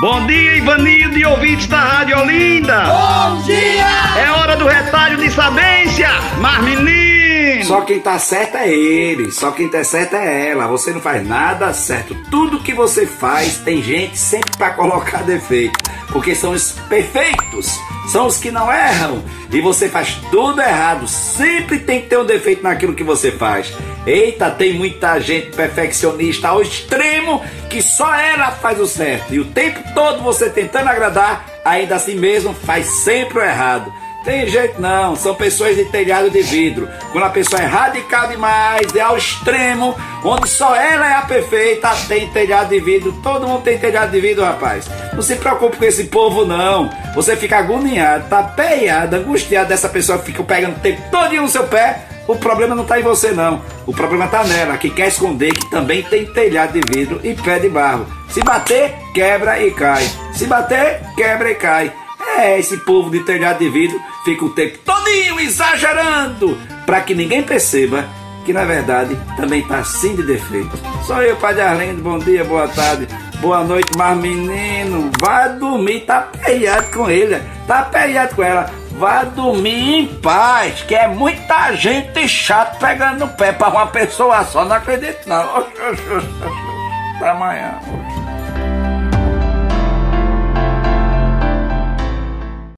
Bom dia, Ivanildo e ouvintes da Rádio Olinda. Bom dia! É hora do retalho de sabência, mas menino. Só quem tá certo é ele, só quem tá certo é ela. Você não faz nada certo. Tudo que você faz tem gente sempre para colocar defeito, porque são os perfeitos, são os que não erram. E você faz tudo errado. Sempre tem que ter um defeito naquilo que você faz. Eita, tem muita gente perfeccionista ao extremo que só ela faz o certo. E o tempo todo você tentando agradar, ainda assim mesmo faz sempre o errado. Tem jeito não, são pessoas de telhado de vidro. Quando a pessoa é radical demais, é ao extremo, onde só ela é a perfeita, tem telhado de vidro. Todo mundo tem telhado de vidro, rapaz. Não se preocupe com esse povo, não. Você fica agoniado, tá peiado, angustiado dessa pessoa que fica pegando o tempo todo no seu pé. O problema não está em você, não. O problema está nela, que quer esconder que também tem telhado de vidro e pé de barro. Se bater, quebra e cai. Se bater, quebra e cai. É, esse povo de telhado de vidro fica o tempo todinho exagerando para que ninguém perceba que na verdade também está assim de defeito. Só eu, Padre Arlindo, bom dia, boa tarde, boa noite, mas menino, vá dormir, tá peiado com ele, tá peiado com ela. Vá dormir em paz, que é muita gente chata pegando no pé para uma pessoa só, não acredito não. Até amanhã.